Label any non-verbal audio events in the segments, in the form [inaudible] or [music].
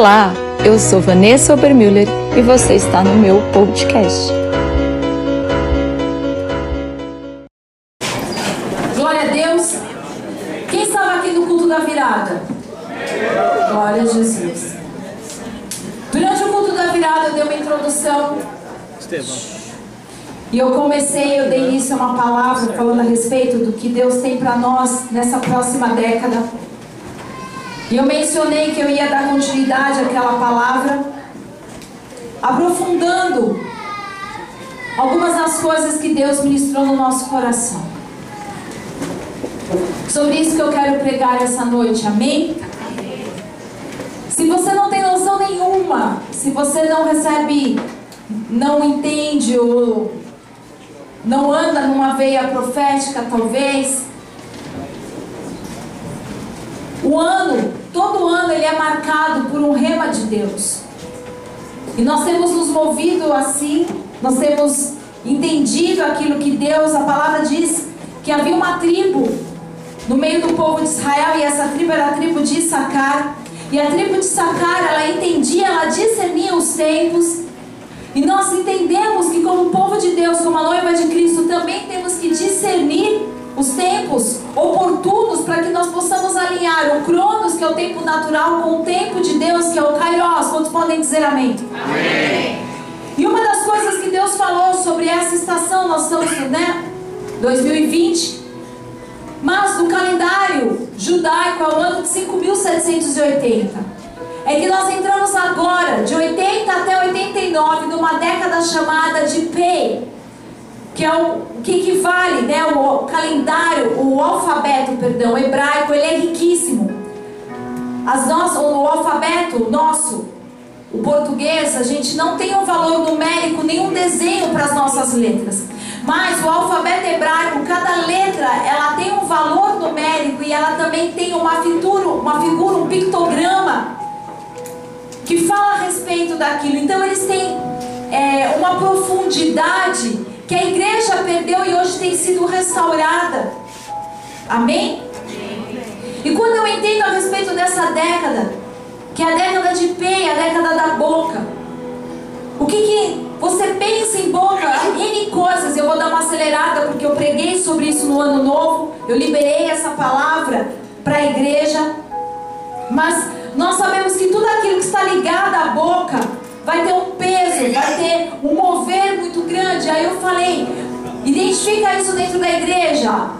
Olá, eu sou Vanessa Obermüller e você está no meu podcast. Glória a Deus. Quem estava aqui no culto da virada? Glória a Jesus. Durante o culto da virada eu dei uma introdução. E eu comecei, eu dei início a uma palavra falando a respeito do que Deus tem para nós nessa próxima década. E eu mencionei que eu ia dar continuidade àquela palavra, aprofundando algumas das coisas que Deus ministrou no nosso coração. Sobre isso que eu quero pregar essa noite, amém? Se você não tem noção nenhuma, se você não recebe, não entende ou não anda numa veia profética, talvez, o ano Todo ano ele é marcado por um rema de Deus. E nós temos nos movido assim, nós temos entendido aquilo que Deus, a palavra diz que havia uma tribo no meio do povo de Israel e essa tribo era a tribo de Issacar. E a tribo de Issacar, ela entendia, ela discernia os tempos. E nós entendemos que como povo de Deus, como a noiva de Cristo, também temos que discernir os tempos oportunos para que nós possamos alinhar o Cronos, que é o tempo natural, com o tempo de Deus, que é o Kairos. Quantos podem dizer amém? Amém. E uma das coisas que Deus falou sobre essa estação, nós estamos, né? 2020. Mas no calendário judaico é o ano de 5780. É que nós entramos agora, de 80 até 89, numa década chamada de Pei que é o que equivale, né, o calendário, o alfabeto, perdão, hebraico, ele é riquíssimo. As nossas, o alfabeto nosso, o português, a gente não tem um valor numérico, nenhum desenho para as nossas letras. Mas o alfabeto hebraico, cada letra, ela tem um valor numérico e ela também tem uma figura, uma figura, um pictograma que fala a respeito daquilo. Então eles têm é, uma profundidade que a igreja perdeu e hoje tem sido restaurada. Amém? E quando eu entendo a respeito dessa década, que é a década de P, a década da boca, o que, que você pensa em boca? N coisas. Eu vou dar uma acelerada porque eu preguei sobre isso no ano novo. Eu liberei essa palavra para a igreja. Mas nós sabemos que tudo aquilo que está ligado à boca vai ter um peso, vai ter um mover muito grande. Aí eu falei, identifica isso dentro da igreja.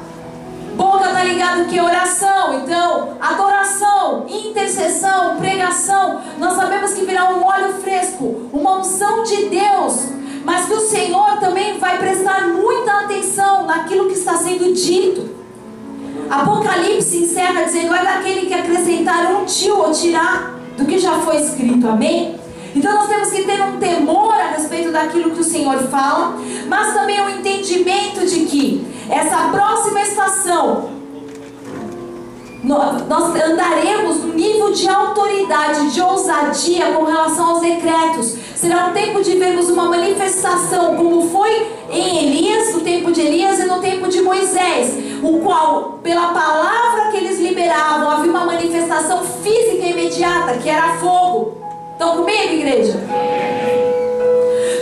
Boca está ligado que oração, então adoração, intercessão, pregação. Nós sabemos que virá um óleo fresco, uma unção de Deus, mas que o Senhor também vai prestar muita atenção naquilo que está sendo dito. Apocalipse encerra dizendo: é daquele que acrescentar um tio ou tirar do que já foi escrito. Amém? Então nós temos que ter um temor a respeito daquilo que o Senhor fala, mas também o um entendimento de que essa próxima estação nós andaremos no nível de autoridade, de ousadia com relação aos decretos. Será um tempo de vermos uma manifestação, como foi em Elias, no tempo de Elias e no tempo de Moisés, o qual, pela palavra que eles liberavam, havia uma manifestação física imediata, que era fogo. Estão comigo, igreja?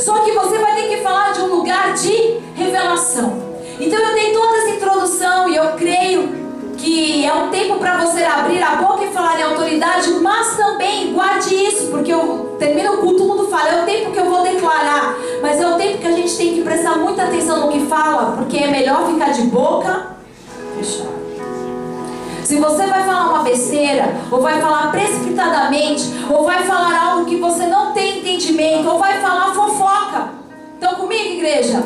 Só que você vai ter que falar de um lugar de revelação. Então eu dei toda essa introdução e eu creio que é um tempo para você abrir a boca e falar em autoridade, mas também guarde isso, porque eu termino o culto, todo mundo fala, é o tempo que eu vou declarar, mas é o tempo que a gente tem que prestar muita atenção no que fala, porque é melhor ficar de boca fechada. Se você vai falar uma besteira, ou vai falar precipitadamente, ou vai falar algo que você não tem entendimento, ou vai falar fofoca. Estão comigo, igreja?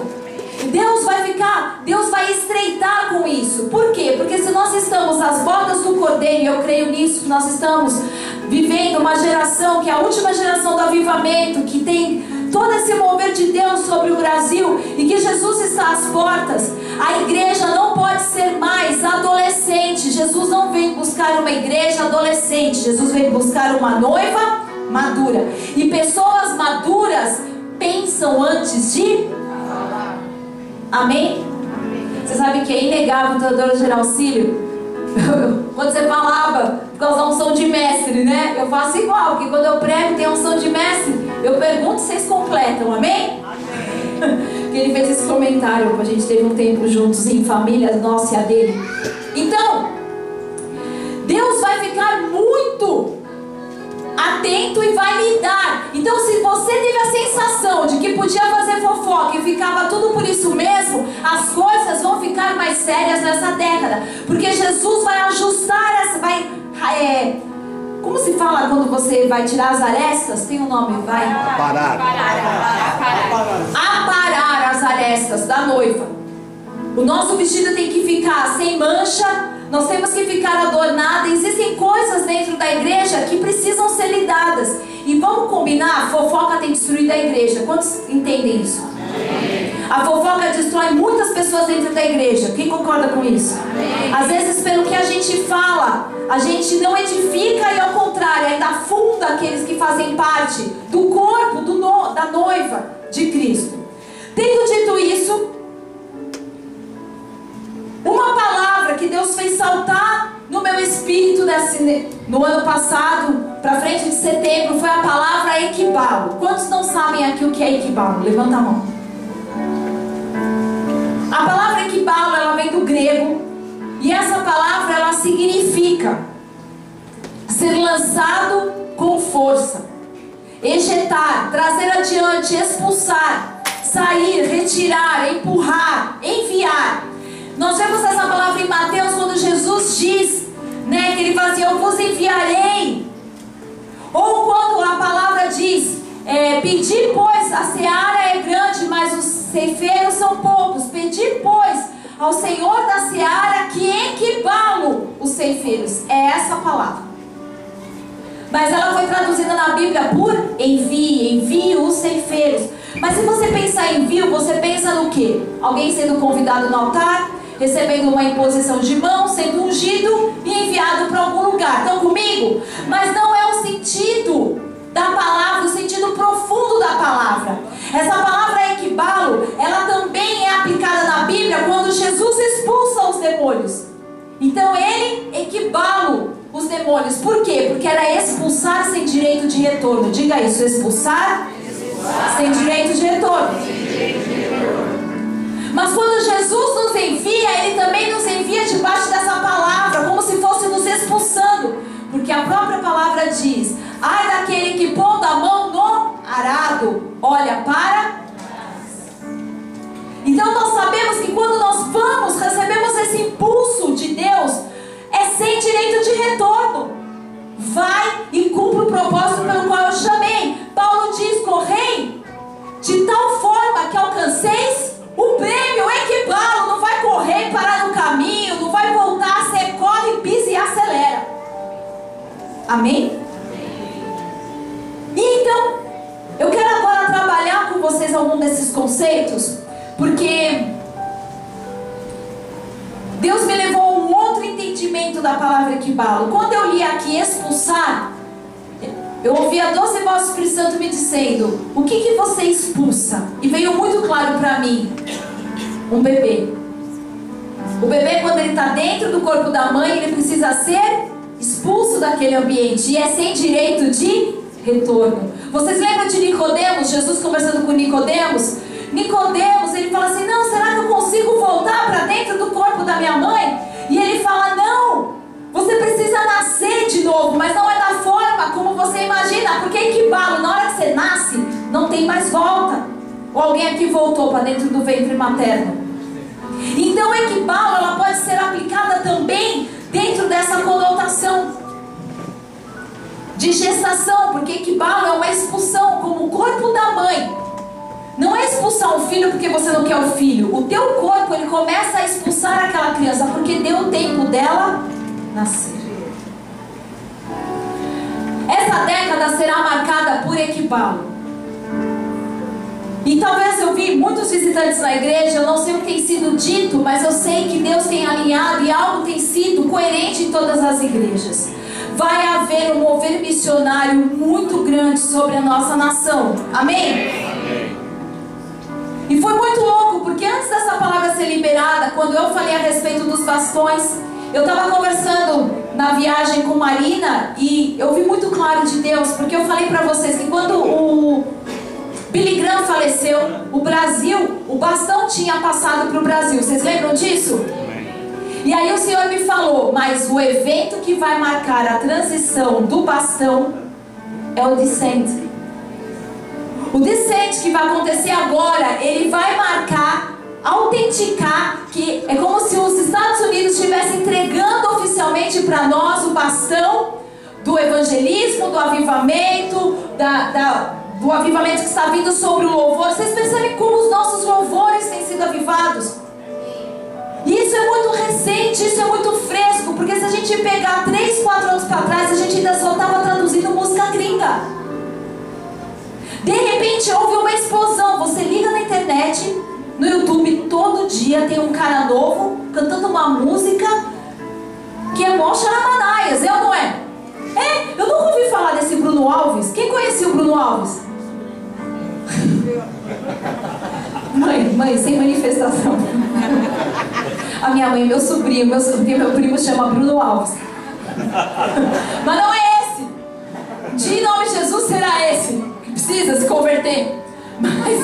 Deus vai ficar, Deus vai estreitar com isso. Por quê? Porque se nós estamos às bordas do cordeiro, e eu creio nisso, que nós estamos vivendo uma geração que é a última geração do avivamento, que tem todo esse mover de Deus sobre o Brasil e que Jesus está às portas. A igreja não pode ser mais adolescente. Jesus não veio buscar uma igreja adolescente. Jesus veio buscar uma noiva madura. E pessoas maduras pensam antes de Amém? Você sabe que é inegável, doutora Geralcílio, [laughs] quando você falava por causa da unção de mestre, né? Eu faço igual, porque quando eu prego tem a unção de mestre, eu pergunto se vocês completam, amém? amém. [laughs] que ele fez esse comentário, a gente teve um tempo juntos em família, nossa e a dele. Então, Deus vai ficar muito atento e vai lidar. Então, se você teve a sensação de que podia fazer fofoca e ficava tudo por isso mesmo, as coisas vão ficar mais sérias nessa década, porque Jesus vai ajustar essa, vai é, como se fala quando você vai tirar as arestas? Tem um nome, vai? Aparar. Aparar. Aparar as arestas da noiva. O nosso vestido tem que ficar sem mancha, nós temos que ficar adornada. Existem coisas dentro da igreja que precisam ser lidadas. E vamos combinar, fofoca tem destruído a igreja. Quantos entendem isso? A fofoca destrói muitas pessoas dentro da igreja. Quem concorda com isso? Às vezes, pelo que a gente fala, a gente não edifica e, ao contrário, ainda afunda aqueles que fazem parte do corpo do no, da noiva de Cristo. Tendo dito isso, uma palavra que Deus fez saltar no meu espírito desse, no ano passado, para frente de setembro, foi a palavra equibalo. Quantos não sabem aqui o que é equibalo? Levanta a mão. A palavra equibalo, ela vem do grego, e essa palavra ela significa ser lançado com força, ejetar, trazer adiante, expulsar, sair, retirar, empurrar, enviar. Nós vemos essa palavra em Mateus quando Jesus diz, né, que ele assim, eu vos enviarei. Ou quando a palavra diz, é, pedir pois, a seara é grande, mas os ceifeiros são poucos. Pedir pois ao Senhor da seara que equibalo os ceifeiros. É essa a palavra. Mas ela foi traduzida na Bíblia por envie, envie os ceifeiros. Mas se você pensar em envio, você pensa no quê? Alguém sendo convidado no altar? recebendo uma imposição de mão, sendo ungido e enviado para algum lugar. Estão comigo? Mas não palavra. Essa palavra equibalo, ela também é aplicada na Bíblia quando Jesus expulsa os demônios. Então ele equibalo os demônios. Por quê? Porque era expulsar sem direito de retorno. Diga isso, expulsar, expulsar. sem direito de retorno. Mas quando Jesus nos envia, Ele também nos envia debaixo dessa palavra, como se fosse nos expulsando. Porque a própria palavra diz: ai daquele que pondo a mão no arado, olha para. Então nós sabemos que quando nós vamos, recebemos esse impulso de Deus, é sem direito de retorno. Vai e cumpre o propósito pelo qual eu chamei. Paulo diz: correi de tal forma que alcanceis o prêmio equibalo, não vai correr parar no caminho, não vai voltar, você corre, pisa e acelera. Amém? E então, eu quero agora trabalhar com vocês algum desses conceitos, porque Deus me levou a um outro entendimento da palavra equibalo. Quando eu li aqui expulsar, eu ouvi a doce voz do Espírito Santo me dizendo: O que, que você expulsa? E veio muito claro para mim: um bebê. O bebê, quando ele está dentro do corpo da mãe, ele precisa ser expulso daquele ambiente e é sem direito de retorno. Vocês lembram de Nicodemos? Jesus conversando com Nicodemos? Nicodemos, ele fala assim: "Não, será que eu consigo voltar para dentro do corpo da minha mãe?" E ele fala: "Não. Você precisa nascer de novo, mas não é da forma como você imagina, porque equibalo, na hora que você nasce, não tem mais volta. Ou alguém aqui voltou para dentro do ventre materno. Então, equibalo, ela pode ser aplicada também dentro dessa conotação de gestação, porque equibalo é uma expulsão, como o corpo da mãe. Não é expulsar um filho porque você não quer o filho. O teu corpo, ele começa a expulsar aquela criança, porque deu o tempo dela nascer. Essa década será marcada por equibalo. E talvez eu vi muitos visitantes na igreja, eu não sei o que tem sido dito, mas eu sei que Deus tem alinhado e algo tem sido coerente em todas as igrejas. Vai haver um mover missionário muito grande sobre a nossa nação. Amém? Amém. E foi muito louco, porque antes dessa palavra ser liberada, quando eu falei a respeito dos bastões, Eu estava conversando na viagem com Marina e eu vi muito claro de Deus, porque eu falei para vocês que quando o Billy Graham faleceu, o Brasil, o bastão tinha passado para o Brasil. Vocês lembram disso? E aí o Senhor me falou, mas o evento que vai marcar a transição do bastão é o descente. O descente que vai acontecer agora, ele vai marcar, autenticar que é como se os Estados Unidos estivessem entregando oficialmente para nós o bastão do evangelismo, do avivamento, da, da, do avivamento que está vindo sobre o louvor. Vocês percebem como os nossos louvores têm sido avivados? E isso é muito recente, isso é muito fresco, porque se a gente pegar 3, 4 anos para trás, a gente ainda só estava traduzindo música gringa. De repente houve uma explosão. Você liga na internet, no YouTube, todo dia tem um cara novo cantando uma música que é mó charamanaias, é ou não é? É, eu nunca ouvi falar desse Bruno Alves. Quem conhecia o Bruno Alves? [laughs] Mãe, mãe, sem manifestação. A minha mãe, meu sobrinho, meu sobrinho, meu primo chama Bruno Alves. [laughs] Mas não é esse. De nome de Jesus será esse que precisa se converter. Mas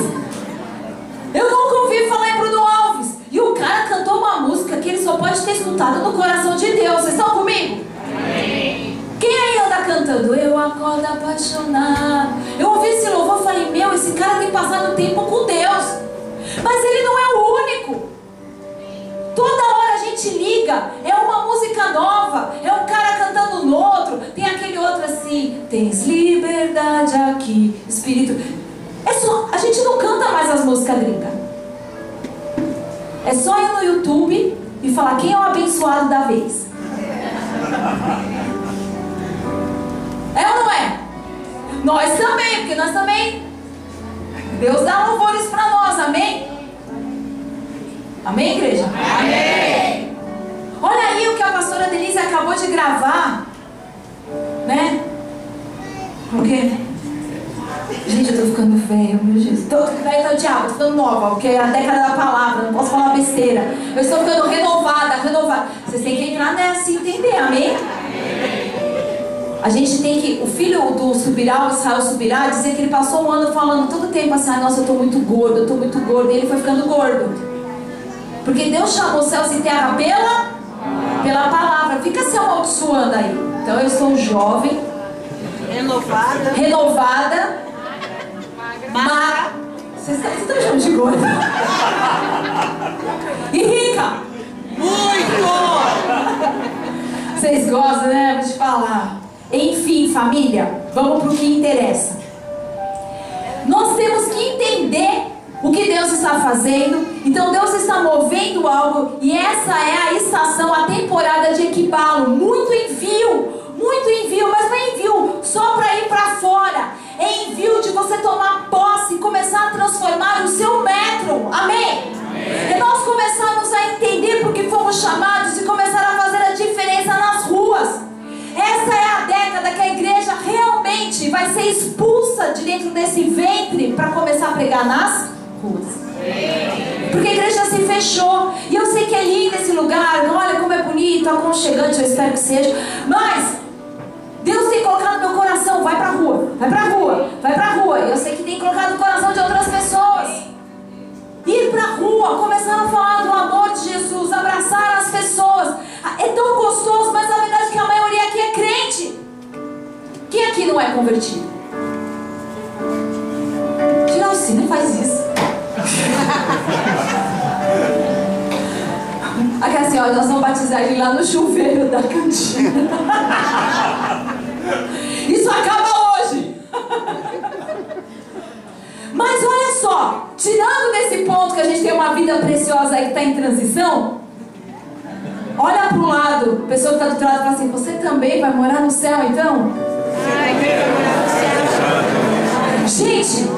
eu nunca ouvi falar em Bruno Alves. E o cara cantou uma música que ele só pode ter escutado no coração de Deus. Vocês estão comigo? Quem aí anda cantando? Eu acordo apaixonado. Eu ouvi esse louvor e falei, meu, esse cara tem passado tempo com Deus. Mas ele não é o único. Toda hora a gente liga, é uma música nova, é um cara cantando no outro, tem aquele outro assim, tens liberdade aqui, Espírito. É só, a gente não canta mais as músicas gringas. É só ir no YouTube e falar quem é o abençoado da vez. É ou não é? Nós também, porque nós também. Deus dá louvores para nós, amém? Amém, igreja? Amém! Olha aí o que a pastora Denise acabou de gravar, né? O quê? Gente, eu tô ficando velho, meu Jesus. Tô velho tá o diabo, tô ficando nova, porque é a década da palavra, não posso falar besteira. Eu estou ficando renovada, renovada. Vocês têm que entrar nessa e entender, amém? A gente tem que. O filho do Subirá, o Israel Subirá, dizer que ele passou um ano falando todo tempo assim: ah, nossa, eu tô muito gordo, eu tô muito gordo. E ele foi ficando gordo. Porque Deus chamou céus e terra pela, pela palavra. Fica se amaldiçoando aí. Então eu estou jovem, Renovada. renovada, magra. Vocês estão, vocês estão me chamando de gorda? E rica. Muito! Vocês gostam, né? Vou te falar. Enfim, família, vamos para o que interessa. Nós temos que entender o que Deus está fazendo. Então Deus está movendo algo e essa é a estação, a temporada de equipá-lo. Muito envio, muito envio, mas não é envio só para ir para fora. É envio de você tomar posse e começar a transformar o seu metro. Amém? Amém. E nós começamos a entender porque fomos chamados e começar a fazer a diferença nas ruas. Essa é a década que a igreja realmente vai ser expulsa de dentro desse ventre para começar a pregar nas ruas. Porque a igreja se fechou. E eu sei que é lindo esse lugar. Olha como é bonito, aconchegante, eu espero que seja. Mas Deus tem colocado no meu coração, vai pra rua, vai pra rua, vai pra rua. E eu sei que tem colocado no coração de outras pessoas. Ir pra rua, começar a falar do amor de Jesus, abraçar as pessoas. É tão gostoso, mas na verdade que a maioria aqui é crente. Quem aqui não é convertido? Não faz isso. Aqui assim, ó, nós vamos batizar ele lá no chuveiro da cantina. Isso acaba hoje. Mas olha só, tirando desse ponto que a gente tem uma vida preciosa aí que está em transição, olha para lado, a pessoa que está do outro lado fala assim: Você também vai morar no céu então? Ai, quero morar no céu. Gente,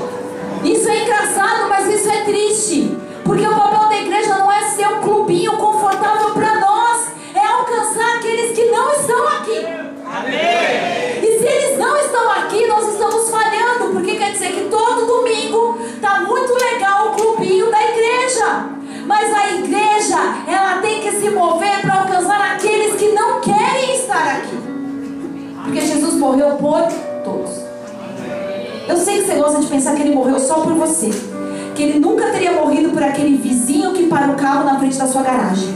isso é engraçado, mas isso é triste. Porque o papel da igreja não é ser um clubinho confortável para nós, é alcançar aqueles que não estão aqui. Amém. E se eles não estão aqui, nós estamos falhando, porque quer dizer que todo domingo está muito legal o clubinho da igreja. Mas a igreja, ela tem que se mover para alcançar aqueles que não querem estar aqui. Porque Jesus morreu por todos. Eu sei que você gosta de pensar que ele morreu só por você. Que ele nunca teria morrido por aquele vizinho que para o carro na frente da sua garagem.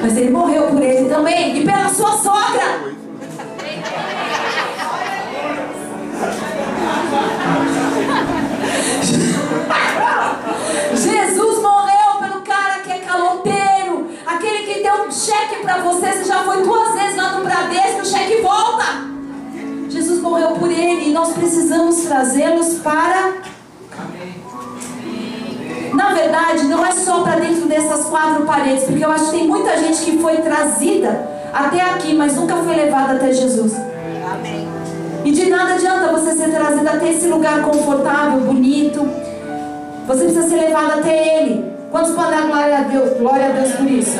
Mas ele morreu por ele também e pela sua sogra. [laughs] Jesus morreu pelo cara que é caloteiro, aquele que deu um cheque para você, você já foi duas vezes lá no Bradesco, o cheque volta. Jesus morreu por ele e nós precisamos trazê-los para. Na verdade, não é só para dentro dessas quatro paredes, porque eu acho que tem muita gente que foi trazida até aqui, mas nunca foi levada até Jesus. Amém. E de nada adianta você ser trazido até esse lugar confortável, bonito. Você precisa ser levado até Ele. Quantos podem dar glória a Deus? Glória a Deus por isso.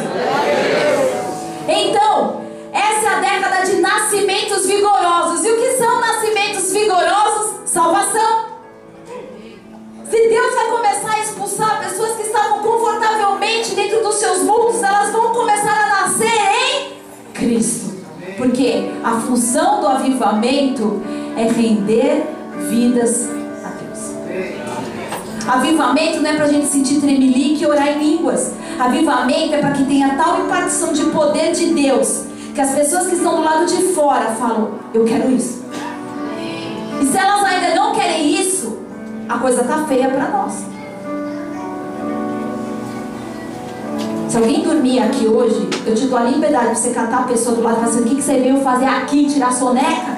Então, essa é a década de nascimentos vigorosos. E o que são nascimentos vigorosos? Salvação. Se Deus vai começar a expulsar pessoas que estavam confortavelmente dentro dos seus mundos, elas vão começar a nascer em Cristo. Porque a função do avivamento é render vidas a Deus. Avivamento não é para a gente sentir tremelique e orar em línguas. Avivamento é para que tenha tal impartição de poder de Deus que as pessoas que estão do lado de fora falam: Eu quero isso. E se elas ainda não querem isso, a coisa tá feia para nós. Se alguém dormir aqui hoje, eu te dou a liberdade para você catar a pessoa do lado e falar assim: O que, que você veio fazer aqui? Tirar soneca?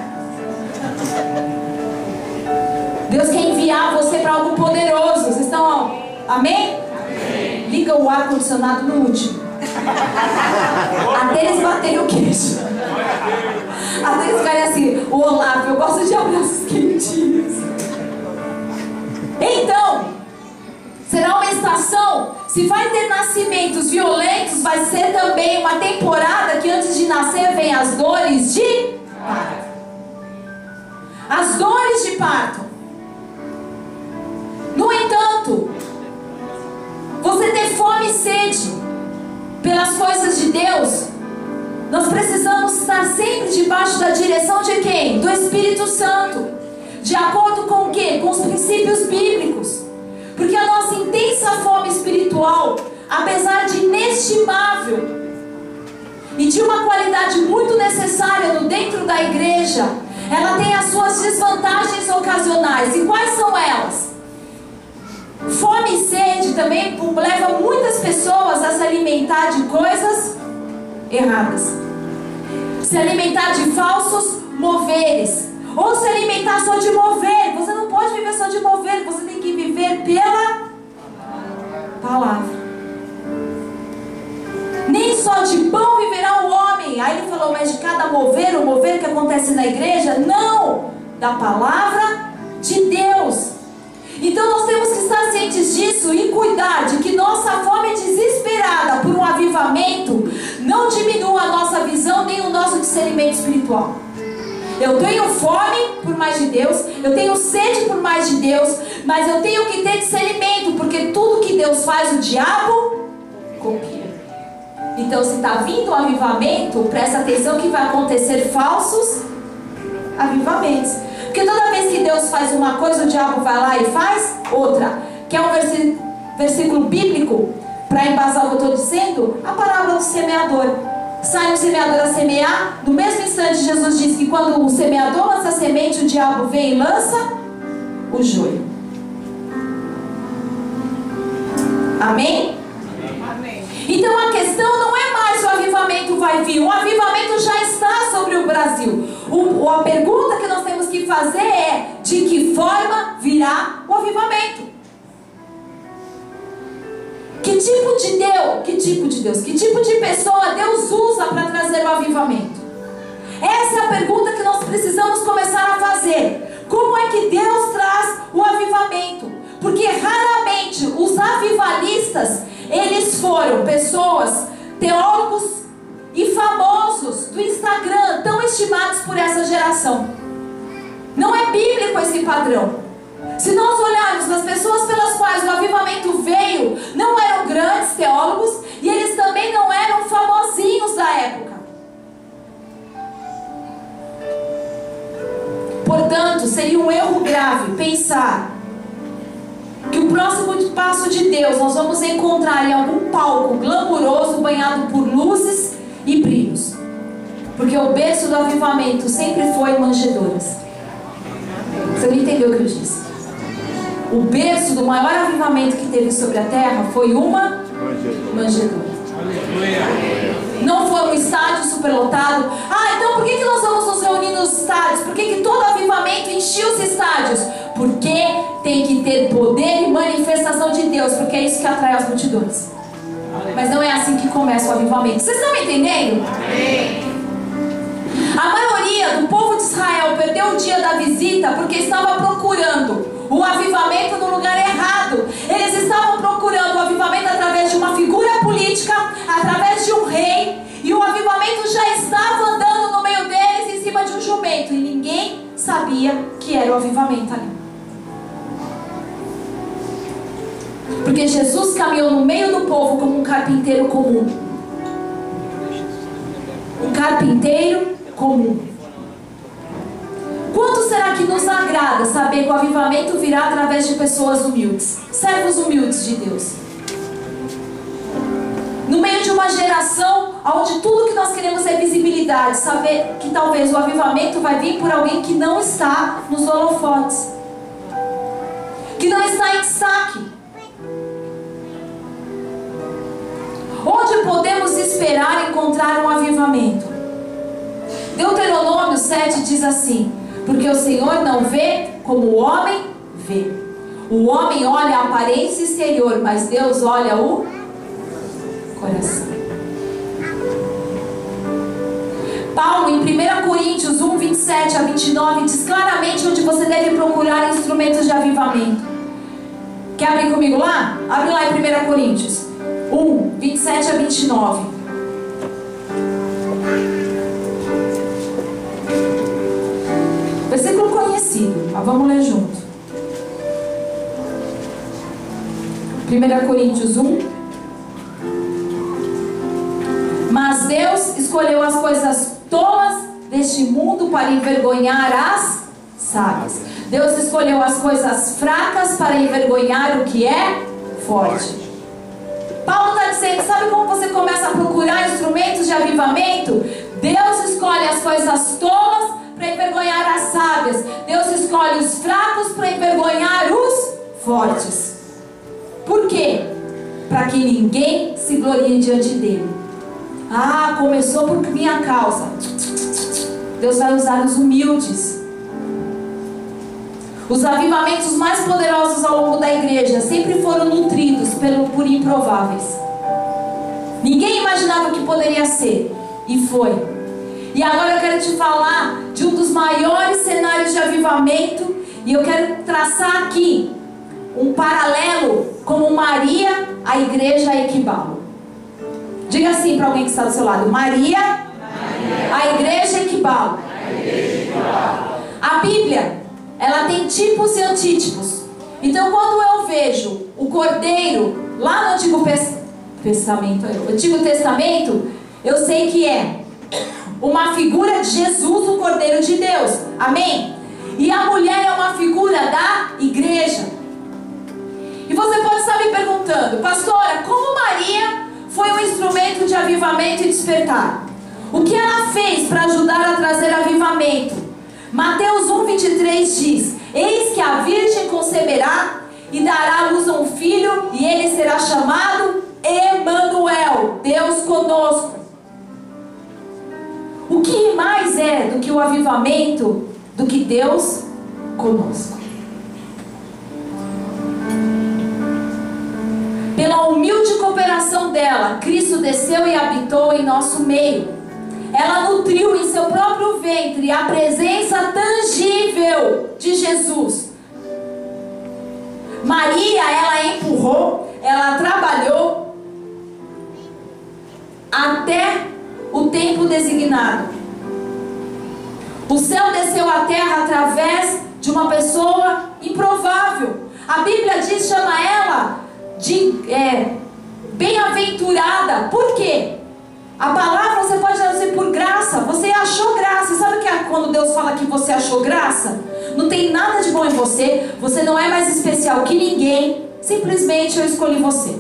Deus quer enviar você para algo poderoso. Vocês estão. Amém? Amém. Liga o ar-condicionado no último. Até eles baterem o queixo. Até eles ficarem assim, o Olavo, eu gosto de abraços quentinhos. Então, será uma estação. Se vai ter nascimentos violentos, vai ser também uma temporada que antes de nascer vem as dores de parto. As dores de parto. No entanto, você ter fome e sede pelas coisas de Deus, nós precisamos estar sempre debaixo da direção de quem? Do Espírito Santo. De acordo com o quê? Com os princípios bíblicos. Porque a nossa intensa fome espiritual, apesar de inestimável e de uma qualidade muito necessária no dentro da igreja, ela tem as suas desvantagens ocasionais. E quais são elas? Fome e sede também leva muitas pessoas a se alimentar de coisas erradas. Se alimentar de falsos moveres. Ou se alimentar só de mover. Você não pode viver só de mover, você tem que viver pela palavra. Nem só de pão viverá o homem. Aí ele falou, mas de cada mover, o mover que acontece na igreja? Não! Da palavra de Deus. Então nós temos que estar cientes disso e cuidar de que nossa fome desesperada por um avivamento não diminua a nossa visão nem o nosso discernimento espiritual. Eu tenho fome por mais de Deus, eu tenho sede por mais de Deus, mas eu tenho que ter discernimento, porque tudo que Deus faz, o diabo copia. Então, se está vindo um avivamento, presta atenção que vai acontecer falsos avivamentos. Porque toda vez que Deus faz uma coisa, o diabo vai lá e faz outra. Que é um versículo bíblico para embasar o que eu estou dizendo, a parábola do semeador. Sai um semeador a semear, no mesmo instante Jesus diz que quando o semeador lança a semente, o diabo vem e lança o joio. Amém? Amém. Então a questão não é mais avivamento vai vir, o avivamento já está sobre o Brasil. O, a pergunta que nós temos que fazer é: de que forma virá o avivamento? Que tipo de Deus, que tipo de Deus, que tipo de pessoa Deus usa para trazer o avivamento? Essa é a pergunta que nós precisamos começar a fazer. Como é que Deus traz o avivamento? Porque raramente os avivalistas, eles foram pessoas, teólogos e famosos do Instagram, tão estimados por essa geração. Não é bíblico esse padrão. Se nós olharmos as pessoas pelas quais o avivamento veio, não eram grandes teólogos e eles também não eram famosinhos da época. Portanto, seria um erro grave pensar que o próximo passo de Deus nós vamos encontrar em algum palco glamuroso banhado por luzes e brilhos. Porque o berço do avivamento sempre foi manjedouras. Você não entendeu o que eu disse? O berço do maior avivamento que teve sobre a terra foi uma manjedoura. Não foi um estádio superlotado. Ah, então por que, que nós vamos nos reunir nos estádios? Por que, que todo avivamento enchia os estádios? Porque tem que ter poder e manifestação de Deus, porque é isso que atrai as multidões. Mas não é assim que começa o avivamento. Vocês estão me entendendo? A maioria do povo de Israel perdeu o dia da visita porque estava procurando o avivamento no lugar errado. Eles estavam procurando o avivamento através de uma figura política, através de um rei, e o avivamento já estava andando no meio deles em cima de um jumento, e ninguém sabia que era o avivamento ali. Porque Jesus caminhou no meio do povo como um carpinteiro comum. Um carpinteiro comum. Quanto será que nos agrada saber que o avivamento virá através de pessoas humildes, servos humildes de Deus? No meio de uma geração onde tudo que nós queremos é visibilidade, saber que talvez o avivamento vai vir por alguém que não está nos holofotes, que não está em destaque. Onde podemos esperar encontrar um avivamento? Deuteronômio 7 diz assim: Porque o Senhor não vê como o homem vê. O homem olha a aparência exterior, mas Deus olha o coração. Paulo, em 1 Coríntios 1, 27 a 29, diz claramente onde você deve procurar instrumentos de avivamento. Quer abrir comigo lá? Abre lá em 1 Coríntios 1, 27 a 29. Versículo conhecido, mas vamos ler junto. 1 Coríntios 1. Mas Deus escolheu as coisas tolas deste mundo para envergonhar as sábias. Deus escolheu as coisas fracas para envergonhar o que é forte. Paulo está dizendo: sabe como você começa a procurar instrumentos de avivamento? Deus escolhe as coisas tolas para envergonhar as sábias. Deus escolhe os fracos para envergonhar os fortes. Por quê? Para que ninguém se glorie diante dele. Ah, começou por minha causa. Deus vai usar os humildes. Os avivamentos mais poderosos ao longo da igreja sempre foram nutridos pelo, por improváveis. Ninguém imaginava o que poderia ser. E foi. E agora eu quero te falar de um dos maiores cenários de avivamento. E eu quero traçar aqui um paralelo como Maria, a igreja equibalo. Diga assim para alguém que está do seu lado: Maria, Maria. a igreja equibalo. A Bíblia, ela tem tipos e antítipos. Então, quando eu vejo o cordeiro lá no Antigo Testamento, Antigo Testamento, eu sei que é uma figura de Jesus, o Cordeiro de Deus. Amém? E a mulher é uma figura da igreja. E você pode estar me perguntando, pastora, como Maria foi um instrumento de avivamento e despertar? O que ela fez para ajudar a trazer avivamento? Mateus 1,23 diz: Eis que a virgem conceberá e dará à luz a um filho, e ele será chamado Emanuel, Deus conosco. O que mais é do que o avivamento do que Deus conosco? Pela humilde cooperação dela, Cristo desceu e habitou em nosso meio. Ela nutriu em seu próprio ventre a presença tangível de Jesus. Maria, ela empurrou, ela trabalhou até o tempo designado. O céu desceu à terra através de uma pessoa improvável. A Bíblia diz, chama ela de é, bem-aventurada. Por quê? A palavra você pode dizer por graça. Você achou graça. Sabe que é quando Deus fala que você achou graça? não tem nada de bom em você, você não é mais especial que ninguém, simplesmente eu escolhi você.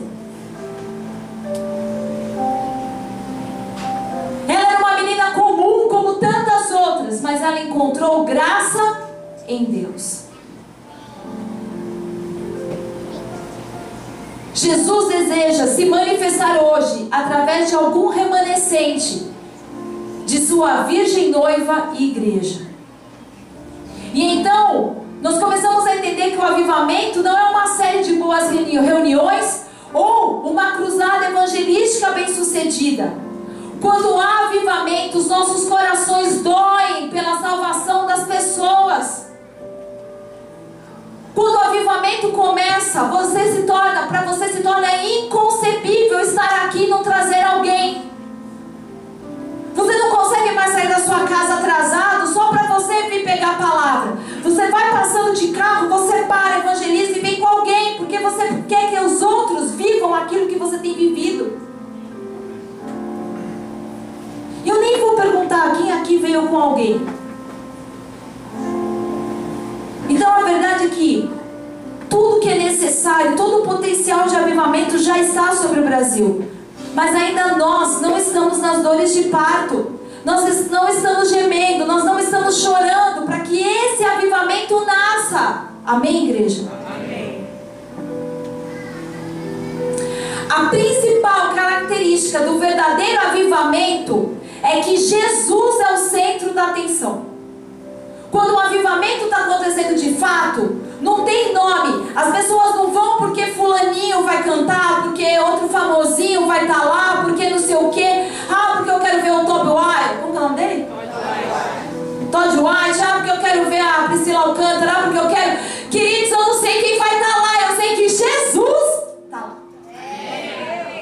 Ela era uma menina comum como tantas outras, mas ela encontrou graça em Deus. Jesus deseja se manifestar hoje através de algum remanescente de sua virgem noiva e igreja. E então, nós começamos a entender que o avivamento não é uma série de boas reuniões ou uma cruzada evangelística bem-sucedida. Quando há avivamento, os nossos corações doem pela salvação das pessoas. Quando o avivamento começa, você se torna, para você se torna inconcebível estar aqui e não trazer alguém. Você não consegue mais sair da sua casa atrasado só para você vir pegar a palavra. Você vai passando de carro, você para, evangeliza e vem com alguém, porque você quer que os outros vivam aquilo que você tem vivido. Eu nem vou perguntar quem aqui veio com alguém. Então a verdade é que tudo que é necessário, todo o potencial de avivamento já está sobre o Brasil. Mas ainda nós não estamos nas dores de parto. Nós não estamos gemendo, nós não estamos chorando para que esse avivamento nasça. Amém, igreja? Amém. A principal característica do verdadeiro avivamento é que Jesus é o centro da atenção. Quando o avivamento está acontecendo de fato, não tem nome. As pessoas não vão porque fulaninho vai cantar, porque outro famosinho vai estar tá lá, porque não sei o quê. Ah, porque eu quero ver o Toby White. Como é o nome dele? Todd White. Ah, porque eu quero ver a Priscila Alcântara. Ah, porque eu quero... Queridos, eu não sei quem vai estar tá lá. Eu sei que Jesus está lá.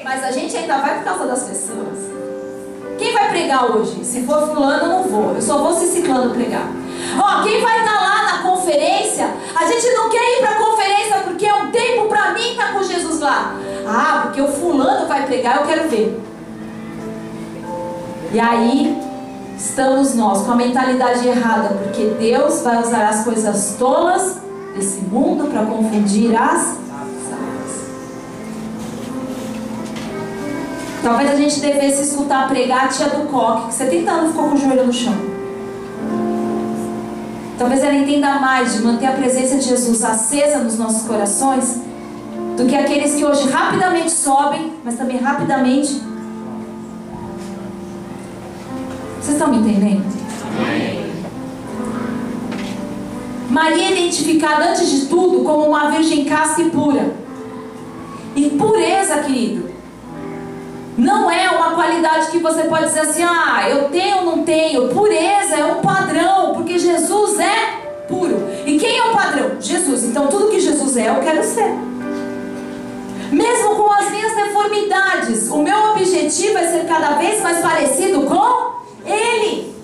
Mas a gente ainda vai por causa das pessoas. Quem vai pregar hoje? Se for fulano, eu não vou. Eu só vou se ciclano pregar. Ó, quem vai estar tá lá na conferência? A gente não quer ir para a conferência porque é um tempo para mim estar tá com Jesus lá. Ah, porque o fulano vai pregar, eu quero ver. E aí estamos nós com a mentalidade errada, porque Deus vai usar as coisas tolas desse mundo para confundir as Talvez a gente devesse escutar pregar a tia do coque, que 70 anos ficou com o joelho no chão. Talvez ela entenda mais de manter a presença de Jesus acesa nos nossos corações do que aqueles que hoje rapidamente sobem, mas também rapidamente. Vocês estão me entendendo? Amém. Maria é identificada antes de tudo como uma virgem casta e pura. E pureza, querido, não é uma qualidade que você pode dizer assim, ah, eu tenho ou não tenho. Pureza é um padrão, porque Jesus é puro. E quem é o padrão? Jesus. Então tudo que Jesus é, eu quero ser. Mesmo com as minhas deformidades, o meu objetivo é ser cada vez mais parecido com Ele.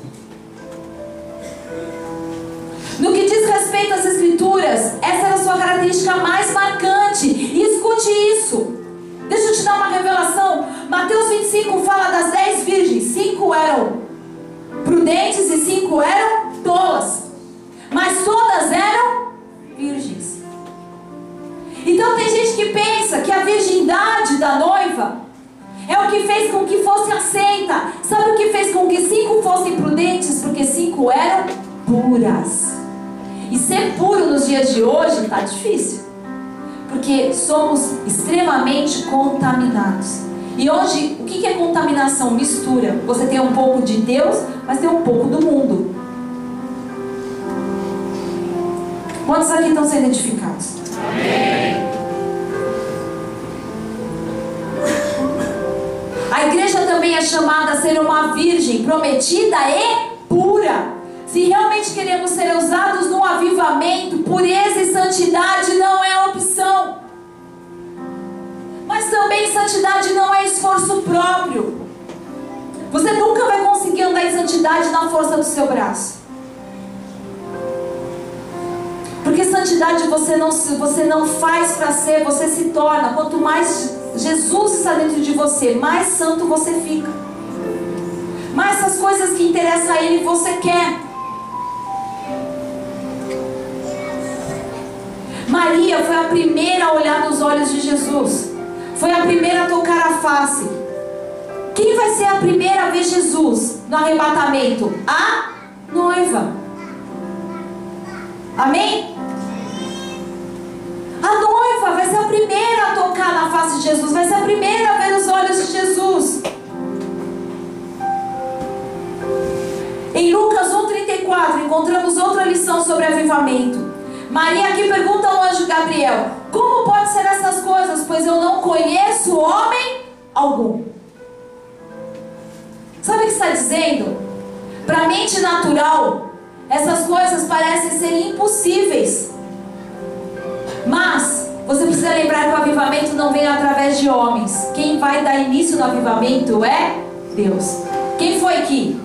No que diz respeito às Escrituras, essa era a sua característica mais marcante. E escute isso. Deixa eu te dar uma revelação. Mateus 25 fala das dez virgens. Cinco eram prudentes e cinco eram tolas. Mas todas eram virgens. Então tem gente que pensa que a virgindade da noiva é o que fez com que fosse aceita. Sabe o que fez com que cinco fossem prudentes? Porque cinco eram puras. E ser puro nos dias de hoje está difícil porque somos extremamente contaminados. E hoje, o que é contaminação? Mistura. Você tem um pouco de Deus, mas tem um pouco do mundo. Quantos aqui estão sendo edificados? Amém. A igreja também é chamada a ser uma virgem prometida e pura. Se realmente queremos ser usados no avivamento, pureza e santidade não é opção. Mas também santidade não é esforço próprio. Você nunca vai conseguir andar em santidade na força do seu braço. Porque santidade você não, você não faz para ser, você se torna. Quanto mais Jesus está dentro de você, mais santo você fica. Mais essas coisas que interessam a Ele você quer. Maria foi a primeira a olhar nos olhos de Jesus. Foi a primeira a tocar a face. Quem vai ser a primeira a ver Jesus no arrebatamento? A noiva. Amém? A noiva vai ser a primeira a tocar na face de Jesus, vai ser a primeira a ver os olhos de Jesus. Em Lucas 1,34 encontramos outra lição sobre avivamento. Maria aqui pergunta ao anjo Gabriel: Como pode ser essas coisas? Pois eu não conheço homem algum. Sabe o que está dizendo? Para a mente natural, essas coisas parecem ser impossíveis. Mas você precisa lembrar que o avivamento não vem através de homens. Quem vai dar início no avivamento é Deus. Quem foi que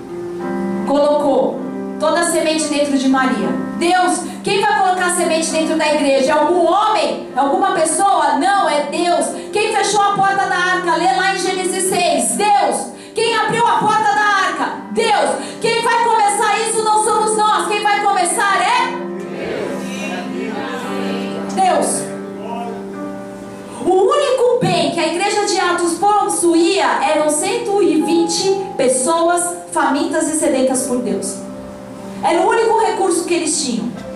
colocou toda a semente dentro de Maria? Deus. Quem vai colocar semente dentro da igreja? É algum homem? Alguma pessoa? Não, é Deus. Quem fechou a porta da arca? Lê lá em Gênesis 6. Deus. Quem abriu a porta da arca? Deus. Quem vai começar isso não somos nós. Quem vai começar é Deus. O único bem que a igreja de Atos possuía eram 120 pessoas famintas e sedentas por Deus. Era o único recurso que eles tinham.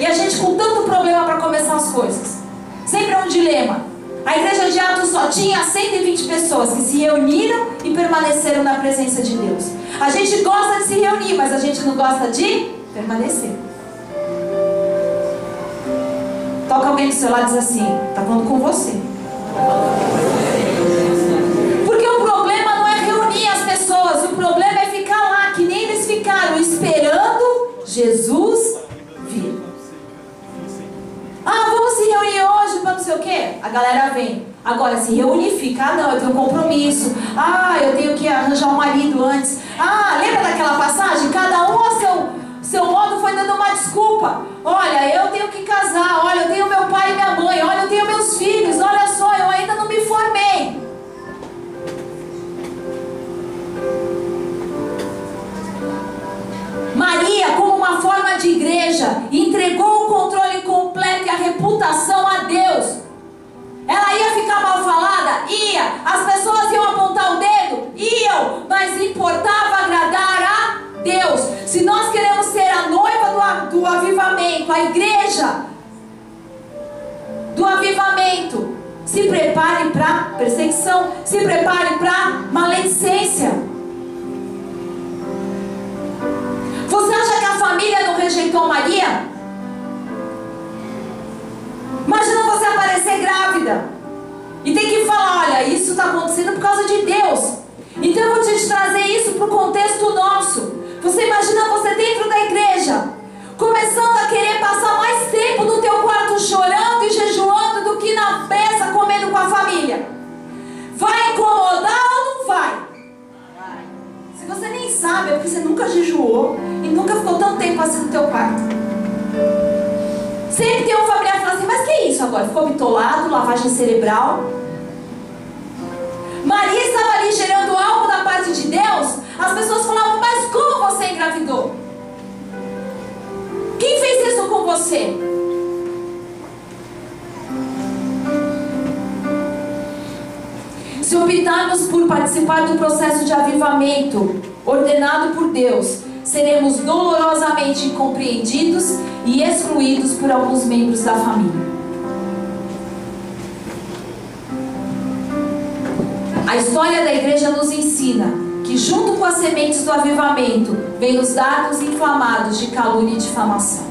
E a gente com tanto problema para começar as coisas. Sempre é um dilema. A igreja de Atos só tinha 120 pessoas que se reuniram e permaneceram na presença de Deus. A gente gosta de se reunir, mas a gente não gosta de permanecer. Toca alguém do seu lado e diz assim: tá falando com você. Porque o problema não é reunir as pessoas, o problema é ficar lá, que nem eles ficaram esperando Jesus. Ah, vamos se reunir hoje para não sei o quê? A galera vem. Agora, se reunir, fica. Ah, não, eu tenho um compromisso. Ah, eu tenho que arranjar um marido antes. Ah, lembra daquela passagem? Cada um a seu, seu modo foi dando uma desculpa. Olha, eu tenho que casar. Olha, eu tenho meu pai e minha mãe. Olha, eu tenho meus filhos. Olha só, eu ainda não me formei. Maria, como uma forma de igreja, entregou reputação a Deus. Ela ia ficar mal falada? Ia. As pessoas iam apontar o dedo? Iam. Mas importava agradar a Deus. Se nós queremos ser a noiva do, do avivamento, a igreja do avivamento, se prepare para perseguição, se prepare para maledicência. Você acha que a família não rejeitou Maria? Imagina você aparecer grávida e tem que falar: olha, isso está acontecendo por causa de Deus. Então eu vou te trazer isso para o contexto nosso. Você imagina você dentro da igreja, começando a querer passar mais tempo no teu quarto chorando e jejuando do que na mesa comendo com a família. Vai incomodar ou não vai? Se você nem sabe, é porque você nunca jejuou e nunca ficou tanto tempo assim no teu quarto. Sempre tem um familiar que fala assim, mas que isso agora? Ficou bitolado, lavagem cerebral? Maria estava ali gerando algo da parte de Deus. As pessoas falavam, mas como você engravidou? Quem fez isso com você? Se optarmos por participar do processo de avivamento ordenado por Deus, seremos dolorosamente incompreendidos e excluídos por alguns membros da família. A história da igreja nos ensina que, junto com as sementes do avivamento, vem os dados inflamados de calúnia e difamação.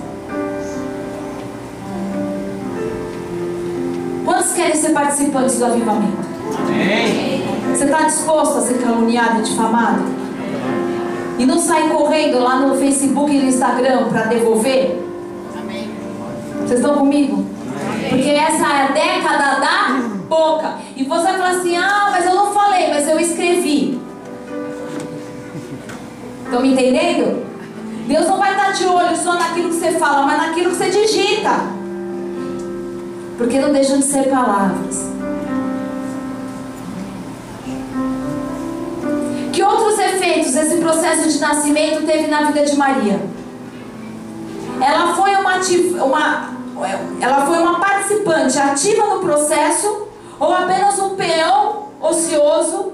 Quantos querem ser participantes do avivamento? Você está disposto a ser caluniado e difamado? E não sair correndo lá no Facebook e no Instagram para devolver? Vocês estão comigo? Porque essa é a década da boca. E você vai falar assim: ah, mas eu não falei, mas eu escrevi. Estão me entendendo? Deus não vai estar de olho só naquilo que você fala, mas naquilo que você digita. Porque não deixam de ser palavras. Efeitos esse processo de nascimento teve na vida de Maria? Ela foi uma, uma ela foi uma participante ativa no processo ou apenas um peão ocioso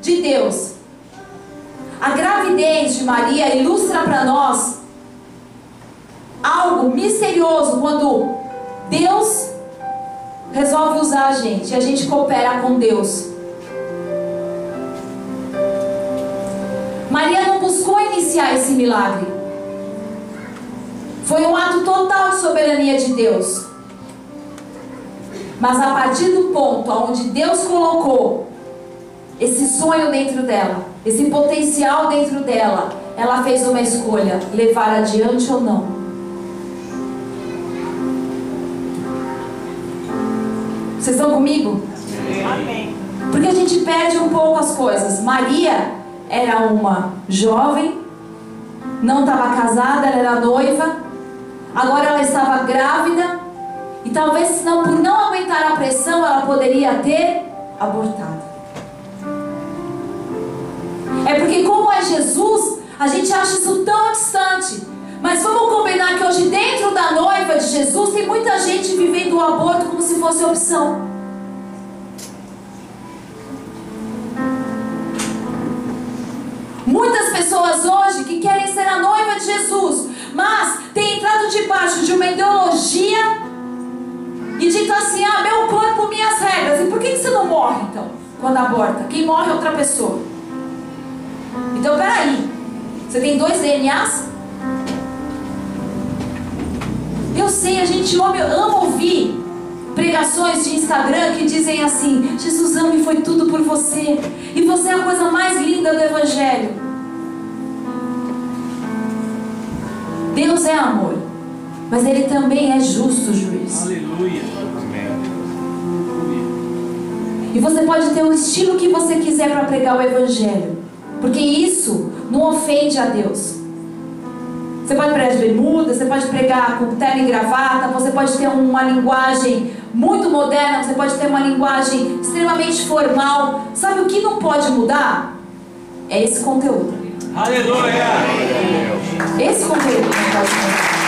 de Deus? A gravidez de Maria ilustra para nós algo misterioso quando Deus resolve usar a gente e a gente coopera com Deus. Maria não buscou iniciar esse milagre. Foi um ato total de soberania de Deus. Mas a partir do ponto onde Deus colocou esse sonho dentro dela, esse potencial dentro dela, ela fez uma escolha: levar adiante ou não. Vocês estão comigo? Amém. Porque a gente perde um pouco as coisas. Maria era uma jovem, não estava casada, ela era noiva, agora ela estava grávida, e talvez não, por não aguentar a pressão, ela poderia ter abortado. É porque, como é Jesus, a gente acha isso tão distante. Mas vamos combinar que hoje, dentro da noiva de Jesus, tem muita gente vivendo o aborto como se fosse opção. Hoje que querem ser a noiva de Jesus, mas tem entrado debaixo de uma ideologia e dito assim: ah, meu corpo, minhas regras. E por que, você não morre então, quando aborta? Quem morre é outra pessoa. Então, peraí, você tem dois DNAs? Eu sei, a gente ama, ama ouvir pregações de Instagram que dizem assim: Jesus ama e foi tudo por você, e você é a coisa mais linda do Evangelho. Deus é amor, mas Ele também é justo juiz. Aleluia. E você pode ter o estilo que você quiser para pregar o Evangelho, porque isso não ofende a Deus. Você pode pregar de bermuda, você pode pregar com terno e gravata, você pode ter uma linguagem muito moderna, você pode ter uma linguagem extremamente formal. Sabe o que não pode mudar? É esse conteúdo. Aleluia. Esse conteúdo não pode.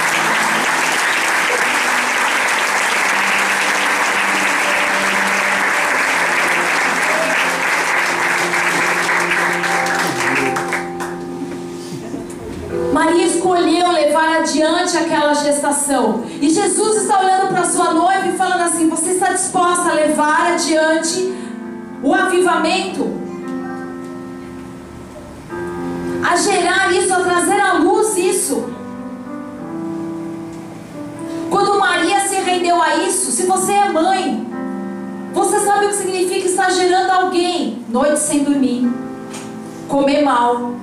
Maria escolheu levar adiante aquela gestação. E Jesus está olhando para sua noiva e falando assim: Você está disposta a levar adiante o avivamento? A gerar isso, a trazer à luz isso. Quando Maria se rendeu a isso, se você é mãe, você sabe o que significa estar gerando alguém noite sem dormir, comer mal,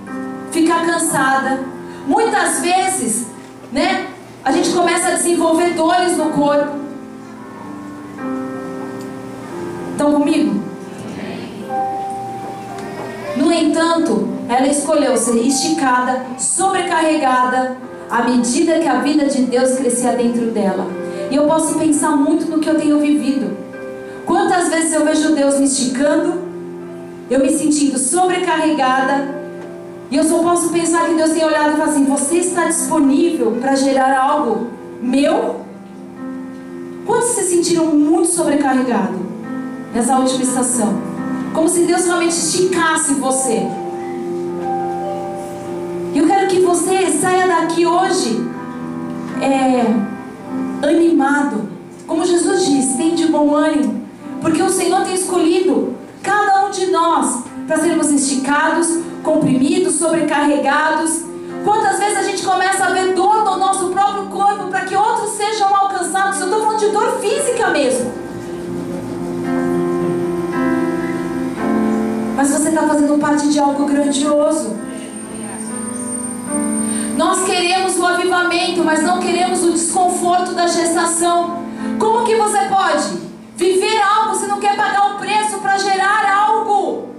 ficar cansada, Muitas vezes, né, a gente começa a desenvolver dores no corpo. Estão comigo? No entanto, ela escolheu ser esticada, sobrecarregada, à medida que a vida de Deus crescia dentro dela. E eu posso pensar muito no que eu tenho vivido. Quantas vezes eu vejo Deus me esticando, eu me sentindo sobrecarregada, e eu só posso pensar que Deus tem olhado e falado assim: Você está disponível para gerar algo meu? Quantos se sentiram muito sobrecarregados nessa última estação? Como se Deus realmente esticasse você. Eu quero que você saia daqui hoje é, animado. Como Jesus diz, tem de bom ânimo. Porque o Senhor tem escolhido cada um de nós para sermos esticados, comprimidos, sobrecarregados. Quantas vezes a gente começa a ver dor no nosso próprio corpo para que outros sejam alcançados? Eu estou falando de dor física mesmo. Mas você está fazendo parte de algo grandioso. Mas não queremos o desconforto da gestação. Como que você pode viver algo se não quer pagar o preço para gerar algo?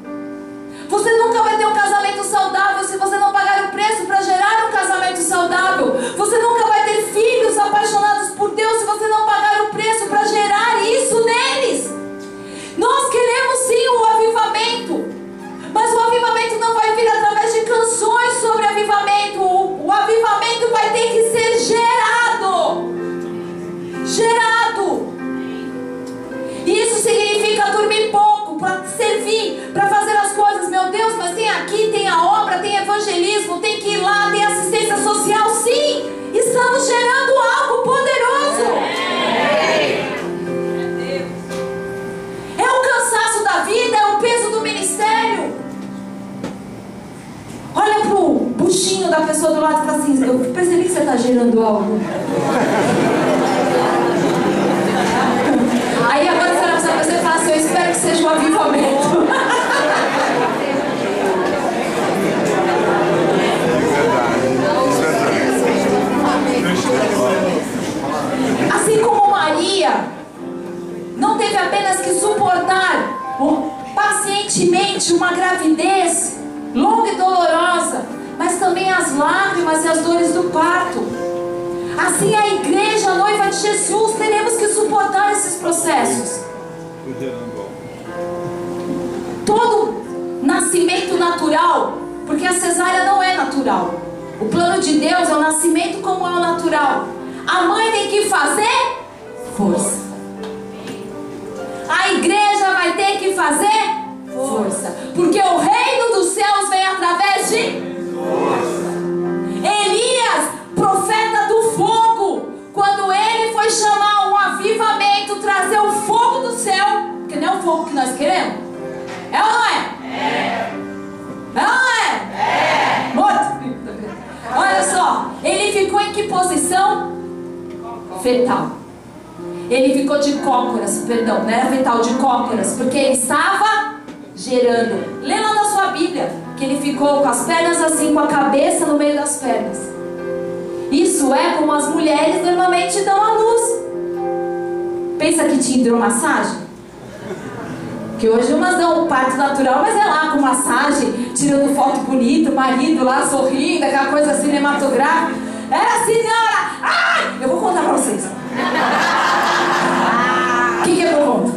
Você nunca vai ter um casamento saudável se você não pagar o preço para gerar um casamento saudável. Você nunca vai ter filhos apaixonados por Deus se você não pagar o preço para gerar isso neles. Nós queremos sim o avivamento, mas o avivamento não vai vir através de canções sobre avivamento. O, o avivamento vai ter que gerado. Gerado. Isso significa dormir pouco, para servir, para fazer as coisas. Meu Deus, mas tem aqui, tem a obra, tem evangelismo, tem que ir lá, tem assistência social. Sim, estamos gerando. Gerado. falando algo. Aí agora você vai precisar você fala assim, eu espero que seja um avivamento. Assim como Maria não teve apenas que suportar pacientemente uma gravidez longa e dolorosa, mas também as lágrimas e as dores do parto. Assim a igreja, a noiva de Jesus, teremos que suportar esses processos. Todo nascimento natural, porque a cesárea não é natural. O plano de Deus é o nascimento como é o natural. A mãe tem que fazer força. A igreja vai ter que fazer força. Porque o reino dos céus vem através de o que nós queremos. É ou não é? É. É ou não é? É. Morto. Olha só, ele ficou em que posição? Fetal. Ele ficou de cócoras, perdão, não era fetal, de cócoras, porque ele estava gerando. Lê lá na sua Bíblia que ele ficou com as pernas assim, com a cabeça no meio das pernas. Isso é como as mulheres normalmente dão à luz. Pensa que tinha hidromassagem? Que hoje umas dão um parto natural, mas é lá com massagem, tirando foto bonita, marido lá sorrindo, aquela coisa cinematográfica. Assim, senhora! Ai! Eu vou contar pra vocês. O que, que eu conto?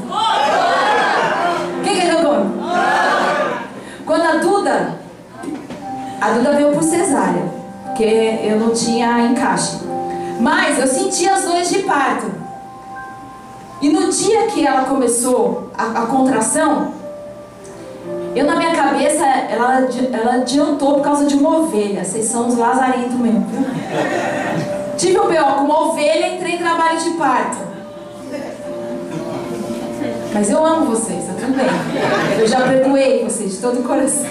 O que, que eu conto? Quando a Duda, a Duda veio por cesárea, porque eu não tinha encaixe. Mas eu sentia as dores de parto. E no dia que ela começou a, a contração, eu na minha cabeça, ela, ela adiantou por causa de uma ovelha. Vocês são os lazarentos mesmo, viu? Tive o B.O. com uma ovelha e entrei em trabalho de parto. Mas eu amo vocês, tá tudo bem. Eu já perdoei vocês de todo o coração.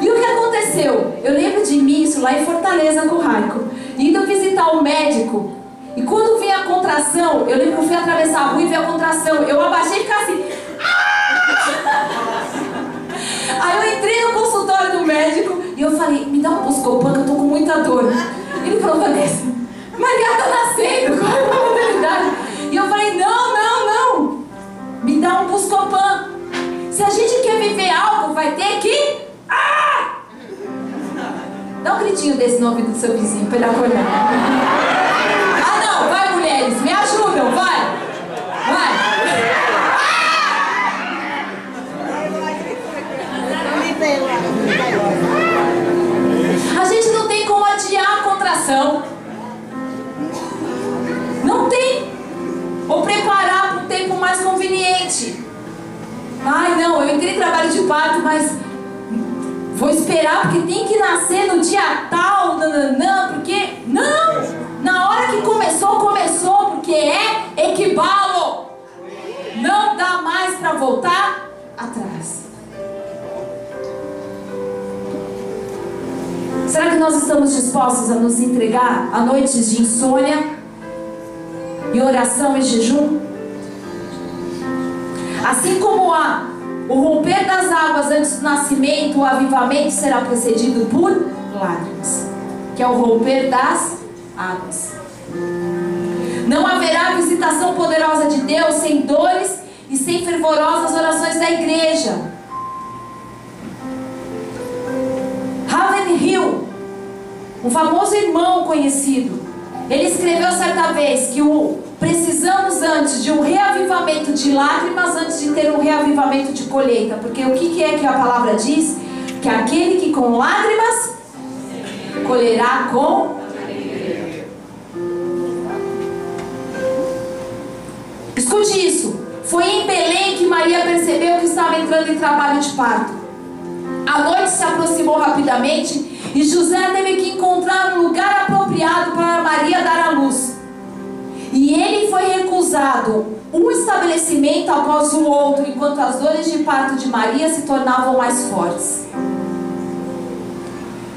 E o que aconteceu? Eu lembro de mim, isso lá em Fortaleza com o Raico, indo visitar o médico. Contração, eu lembro que eu fui atravessar a rua e vi a contração. Eu abaixei e ficava assim. Aí eu entrei no consultório do médico e eu falei, me dá um Buscopan que eu tô com muita dor. Ele falou, Vanessa, Maria tá nascendo, qual é a modalidade? E eu falei, não, não, não. Me dá um Buscopan. Se a gente quer viver algo, vai ter que. Ah! Dá um gritinho desse no ouvido do seu vizinho pra ele acordar. Vai mulheres, me ajudam, vai! Vai! A gente não tem como adiar a contração. Não tem. Ou preparar para um tempo mais conveniente. Ai, não, eu entrei em trabalho de parto, mas vou esperar porque tem que nascer no dia tal, nananã, porque. Não! Na hora que começou, começou, porque é equibalo. Não dá mais para voltar atrás. Será que nós estamos dispostos a nos entregar a noites de insônia e oração e jejum? Assim como há o romper das águas antes do nascimento, o avivamento será precedido por lágrimas, que é o romper das águas. Não haverá visitação poderosa de Deus sem dores e sem fervorosas orações da igreja. Raven Hill, um famoso irmão conhecido, ele escreveu certa vez que o precisamos antes de um reavivamento de lágrimas antes de ter um reavivamento de colheita, porque o que é que a palavra diz? Que aquele que com lágrimas colherá com Escute isso. Foi em Belém que Maria percebeu que estava entrando em trabalho de parto. A noite se aproximou rapidamente e José teve que encontrar um lugar apropriado para Maria dar à luz. E ele foi recusado um estabelecimento após o outro, enquanto as dores de parto de Maria se tornavam mais fortes.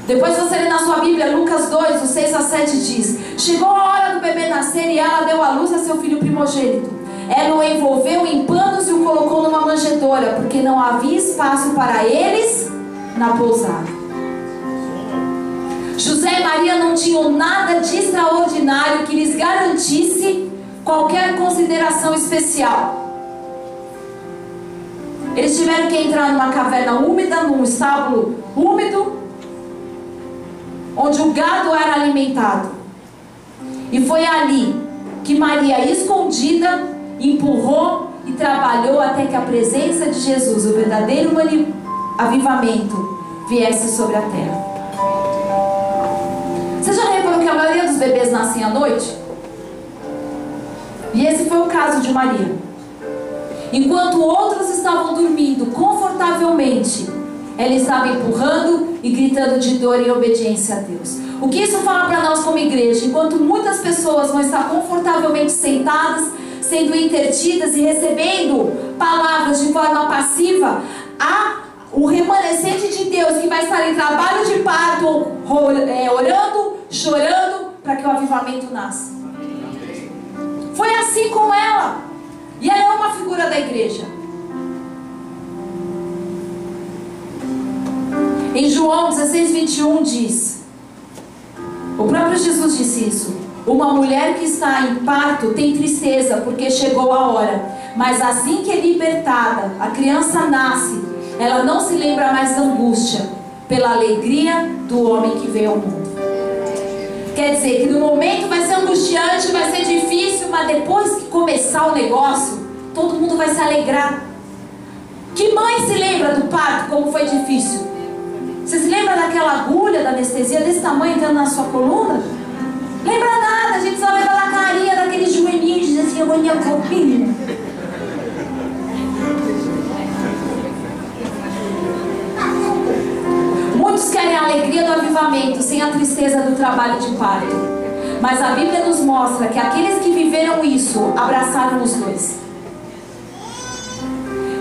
Depois você lê na sua Bíblia, Lucas 2, do 6 a 7 diz: Chegou a hora do bebê nascer e ela deu à luz a seu filho primogênito. Ela o envolveu em panos e o colocou numa manjedoura, porque não havia espaço para eles na pousada. José e Maria não tinham nada de extraordinário que lhes garantisse qualquer consideração especial. Eles tiveram que entrar numa caverna úmida, num estábulo úmido, onde o gado era alimentado. E foi ali que Maria, escondida, empurrou e trabalhou até que a presença de Jesus, o verdadeiro avivamento, viesse sobre a terra. Você já reparou que a maioria dos bebês nascem à noite? E esse foi o caso de Maria. Enquanto outros estavam dormindo confortavelmente, ela estava empurrando e gritando de dor e obediência a Deus. O que isso fala para nós como igreja? Enquanto muitas pessoas vão estar confortavelmente sentadas, sendo intertidas e recebendo palavras de forma passiva, há o remanescente de Deus que vai estar em trabalho de parto, é, orando, chorando, para que o avivamento nasça. Foi assim com ela. E ela é uma figura da igreja. Em João 16, 21 diz: O próprio Jesus disse isso. Uma mulher que está em parto tem tristeza porque chegou a hora, mas assim que é libertada, a criança nasce, ela não se lembra mais da angústia, pela alegria do homem que veio ao mundo. Quer dizer que no momento vai ser angustiante, vai ser difícil, mas depois que começar o negócio, todo mundo vai se alegrar. Que mãe se lembra do parto, como foi difícil? Você se lembra daquela agulha da anestesia desse tamanho entrando na sua coluna? Lembra nada, a gente só lembra da carinha daquele joelhinho e diz assim, vou minha copinha. Muitos querem a alegria do avivamento sem a tristeza do trabalho de parto. Mas a Bíblia nos mostra que aqueles que viveram isso abraçaram os dois.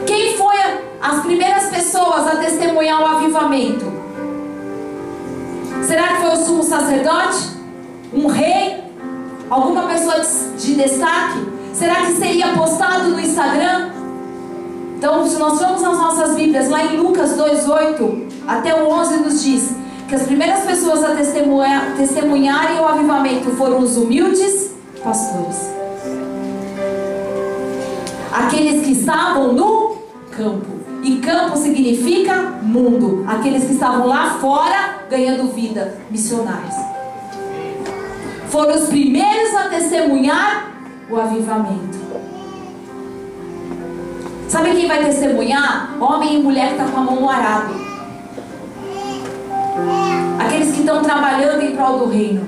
Quem foi as primeiras pessoas a testemunhar o avivamento? Será que foi o sumo sacerdote? Um rei? Alguma pessoa de destaque? Será que seria postado no Instagram? Então, se nós formos nas nossas Bíblias, lá em Lucas 2,8 até o 11 nos diz que as primeiras pessoas a testemunhar, testemunharem o avivamento foram os humildes pastores. Aqueles que estavam no campo. E campo significa mundo. Aqueles que estavam lá fora ganhando vida, missionários. Foram os primeiros a testemunhar o avivamento. Sabe quem vai testemunhar? Homem e mulher que está com a mão no arado. Aqueles que estão trabalhando em prol do reino.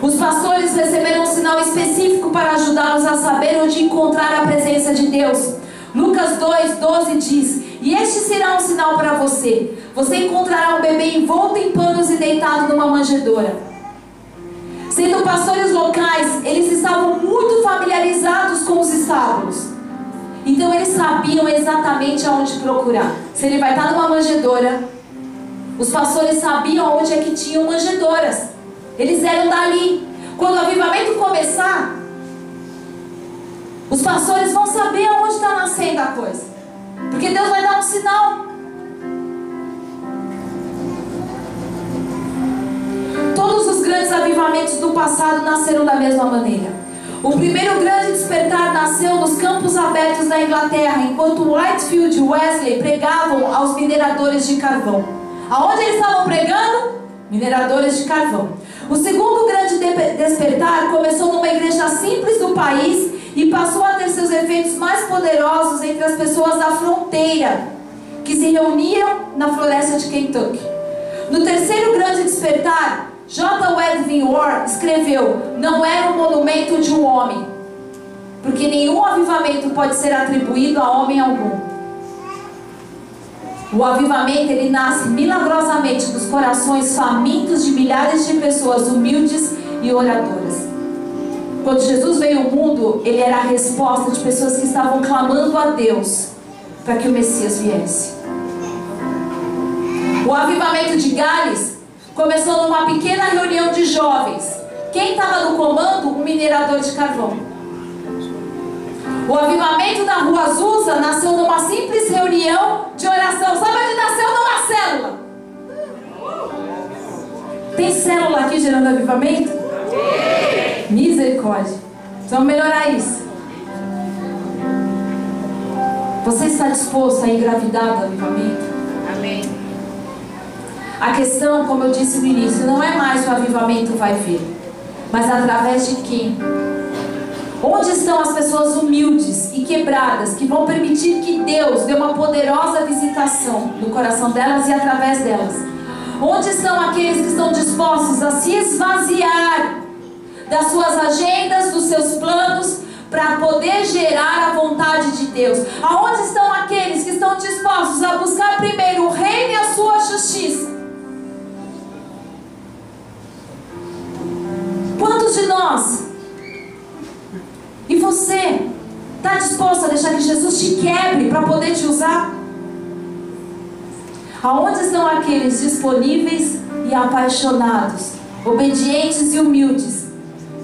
Os pastores receberam um sinal específico para ajudá-los a saber onde encontrar a presença de Deus. Lucas 2, 12 diz: E este será um sinal para você: você encontrará um bebê envolto em panos e deitado numa manjedoura. Sendo pastores locais, eles estavam muito familiarizados com os estábulos. Então eles sabiam exatamente aonde procurar. Se ele vai estar numa manjedoura, os pastores sabiam onde é que tinham manjedoras. Eles eram dali. Quando o avivamento começar, os pastores vão saber aonde está nascendo a coisa. Porque Deus vai dar um sinal. Grandes avivamentos do passado nasceram da mesma maneira. O primeiro grande despertar nasceu nos campos abertos da Inglaterra, enquanto Whitefield e Wesley pregavam aos mineradores de carvão. Aonde eles estavam pregando? Mineradores de carvão. O segundo grande despertar começou numa igreja simples do país e passou a ter seus efeitos mais poderosos entre as pessoas da fronteira, que se reuniam na floresta de Kentucky. No terceiro grande despertar, J. Edwin Ward escreveu: Não era um monumento de um homem, porque nenhum avivamento pode ser atribuído a homem algum. O avivamento ele nasce milagrosamente dos corações famintos de milhares de pessoas humildes e oradoras. Quando Jesus veio ao mundo, ele era a resposta de pessoas que estavam clamando a Deus para que o Messias viesse. O avivamento de Gales começou numa pequena reunião de jovens. Quem estava no comando? Um minerador de carvão. O avivamento da Rua Azusa nasceu numa simples reunião de oração. Sabe onde nasceu? Numa célula. Tem célula aqui gerando avivamento? Misericórdia. Vamos melhorar isso. Você está disposto a engravidar do avivamento? Amém. A questão, como eu disse no início, não é mais o avivamento vai vir, mas através de quem? Onde estão as pessoas humildes e quebradas que vão permitir que Deus dê uma poderosa visitação no coração delas e através delas? Onde estão aqueles que estão dispostos a se esvaziar das suas agendas, dos seus planos, para poder gerar a vontade de Deus? Aonde estão aqueles que estão dispostos a buscar primeiro o reino e a sua justiça? Quantos de nós e você está disposto a deixar que Jesus te quebre para poder te usar? Aonde estão aqueles disponíveis e apaixonados, obedientes e humildes,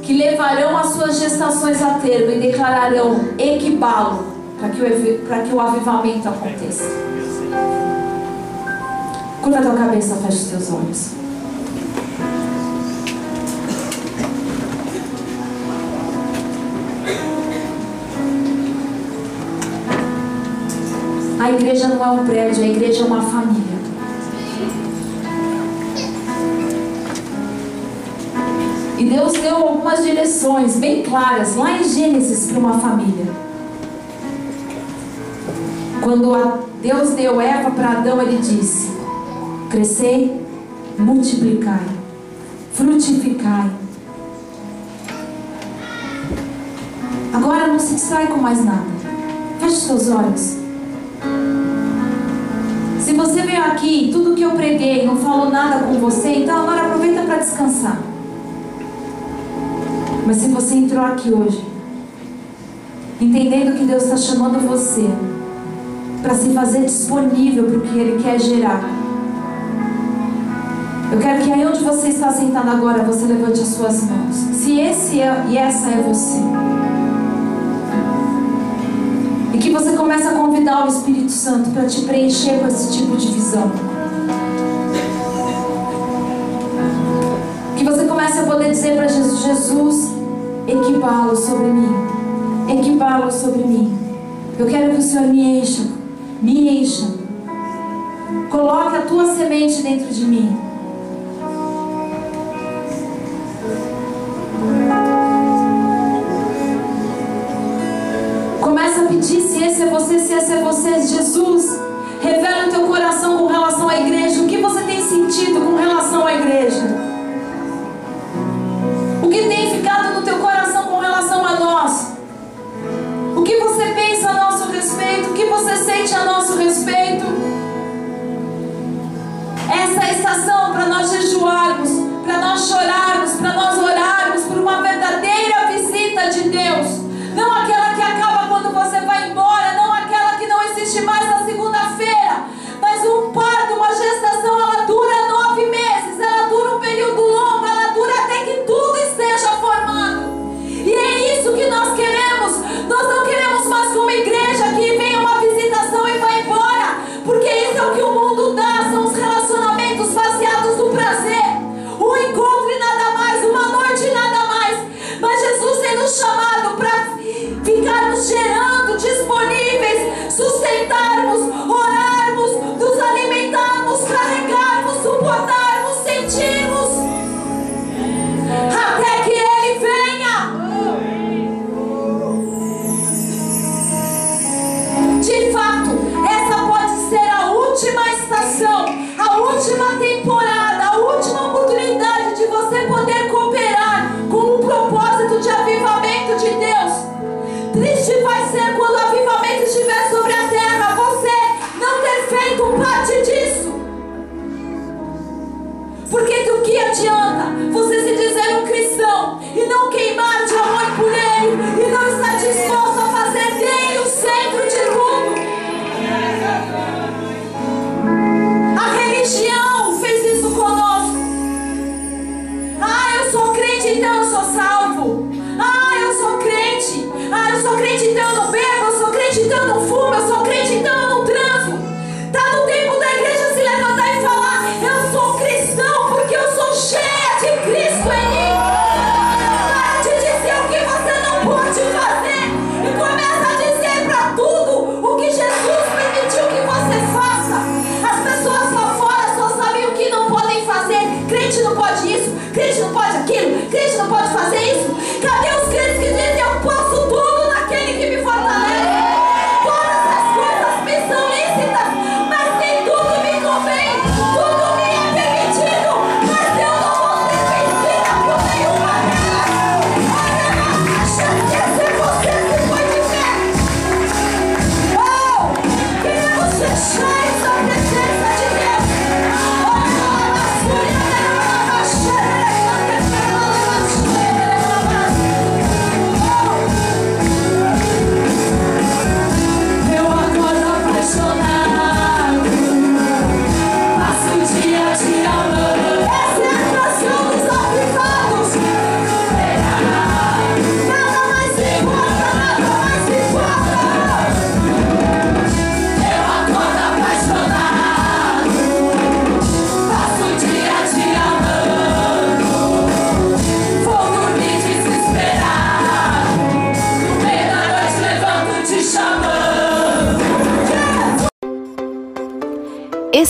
que levarão as suas gestações a termo e declararão equibalo para que, que o avivamento aconteça? Curva a tua cabeça, feche os teus olhos. A igreja não é um prédio, a igreja é uma família. E Deus deu algumas direções bem claras lá em Gênesis para uma família. Quando Deus deu Eva para Adão, ele disse: Crescei, multiplicai, frutificai. Agora não se distrai com mais nada. Feche seus olhos. Você veio aqui tudo que eu preguei não falou nada com você, então agora aproveita para descansar. Mas se você entrou aqui hoje, entendendo que Deus está chamando você para se fazer disponível para o que Ele quer gerar, eu quero que aí onde você está sentado agora, você levante as suas mãos. Se esse é, e essa é você. E que você comece a convidar o Espírito Santo para te preencher com esse tipo de visão. Que você comece a poder dizer para Jesus: Jesus, equipá-lo sobre mim. Equipá-lo sobre mim. Eu quero que o Senhor me encha. Me encha. Coloque a tua semente dentro de mim. Você, se esse é você, Jesus. Revela o teu coração com relação à igreja. O que você tem sentido com relação